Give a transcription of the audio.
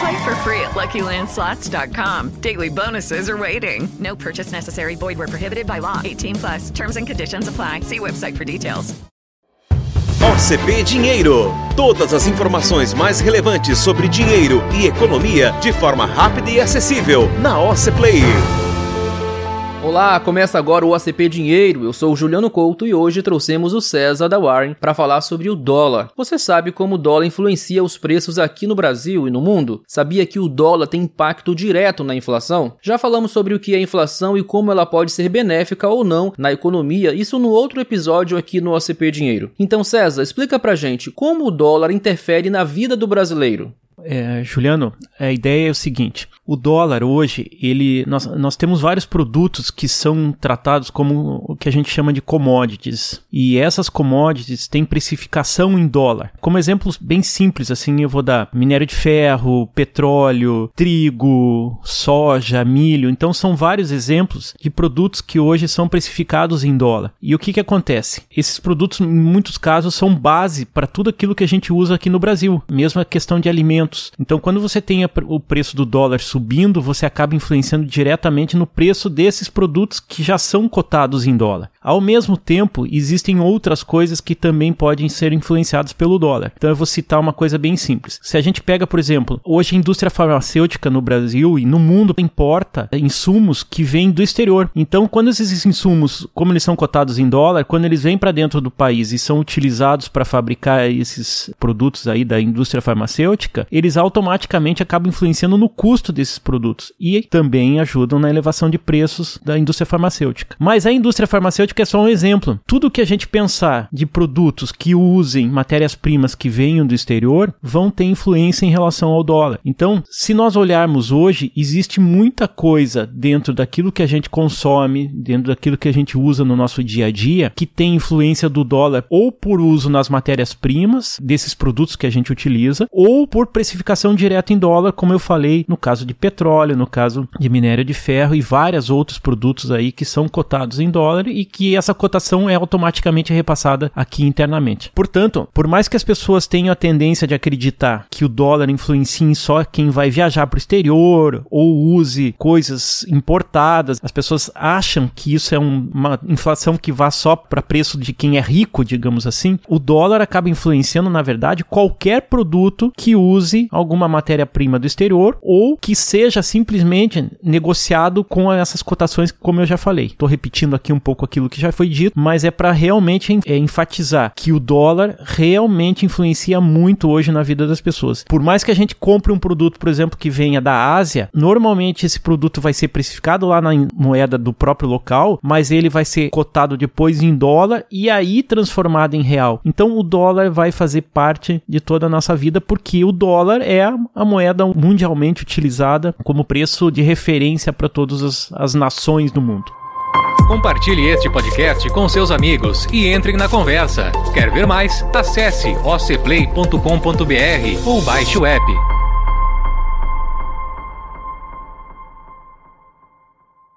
Play for free at LuckyLandSlots.com. Daily bonuses are waiting. No purchase necessary. Void where prohibited by law. 18 plus. Terms and conditions apply. See website for details. Dinheiro. Todas as informações mais relevantes sobre dinheiro e economia de forma rápida e acessível na OC Play. Olá, começa agora o ACP Dinheiro. Eu sou o Juliano Couto e hoje trouxemos o César da Warren para falar sobre o dólar. Você sabe como o dólar influencia os preços aqui no Brasil e no mundo? Sabia que o dólar tem impacto direto na inflação? Já falamos sobre o que é inflação e como ela pode ser benéfica ou não na economia, isso no outro episódio aqui no ACP Dinheiro. Então, César, explica pra gente como o dólar interfere na vida do brasileiro. É, Juliano, a ideia é o seguinte: o dólar hoje, ele, nós, nós temos vários produtos que são tratados como o que a gente chama de commodities. E essas commodities têm precificação em dólar. Como exemplos bem simples, assim, eu vou dar minério de ferro, petróleo, trigo, soja, milho. Então são vários exemplos de produtos que hoje são precificados em dólar. E o que, que acontece? Esses produtos, em muitos casos, são base para tudo aquilo que a gente usa aqui no Brasil. Mesmo a questão de alimentos. Então, quando você tem o preço do dólar subindo, você acaba influenciando diretamente no preço desses produtos que já são cotados em dólar. Ao mesmo tempo, existem outras coisas que também podem ser influenciadas pelo dólar. Então eu vou citar uma coisa bem simples. Se a gente pega, por exemplo, hoje a indústria farmacêutica no Brasil e no mundo importa insumos que vêm do exterior. Então, quando esses insumos, como eles são cotados em dólar, quando eles vêm para dentro do país e são utilizados para fabricar esses produtos aí da indústria farmacêutica, eles automaticamente acabam influenciando no custo desses produtos e também ajudam na elevação de preços da indústria farmacêutica. Mas a indústria farmacêutica é só um exemplo. Tudo que a gente pensar de produtos que usem matérias-primas que venham do exterior vão ter influência em relação ao dólar. Então, se nós olharmos hoje, existe muita coisa dentro daquilo que a gente consome, dentro daquilo que a gente usa no nosso dia a dia, que tem influência do dólar ou por uso nas matérias-primas desses produtos que a gente utiliza, ou por precificação direta em dólar, como eu falei no caso de petróleo, no caso de minério de ferro e vários outros produtos aí que são cotados em dólar e que essa cotação é automaticamente repassada aqui internamente. Portanto, por mais que as pessoas tenham a tendência de acreditar que o dólar influencia só quem vai viajar para o exterior ou use coisas importadas, as pessoas acham que isso é um, uma inflação que vá só para preço de quem é rico, digamos assim. O dólar acaba influenciando, na verdade, qualquer produto que use alguma matéria-prima do exterior ou que seja simplesmente negociado com essas cotações, como eu já falei. Estou repetindo aqui um pouco aquilo que já foi dito, mas é para realmente é, enfatizar que o dólar realmente influencia muito hoje na vida das pessoas. Por mais que a gente compre um produto, por exemplo, que venha da Ásia, normalmente esse produto vai ser precificado lá na moeda do próprio local, mas ele vai ser cotado depois em dólar e aí transformado em real. Então o dólar vai fazer parte de toda a nossa vida porque o dólar é a moeda mundialmente utilizada como preço de referência para todas as, as nações do mundo. Compartilhe este podcast com seus amigos e entrem na conversa. Quer ver mais? Acesse ocplay.com.br ou baixe o app.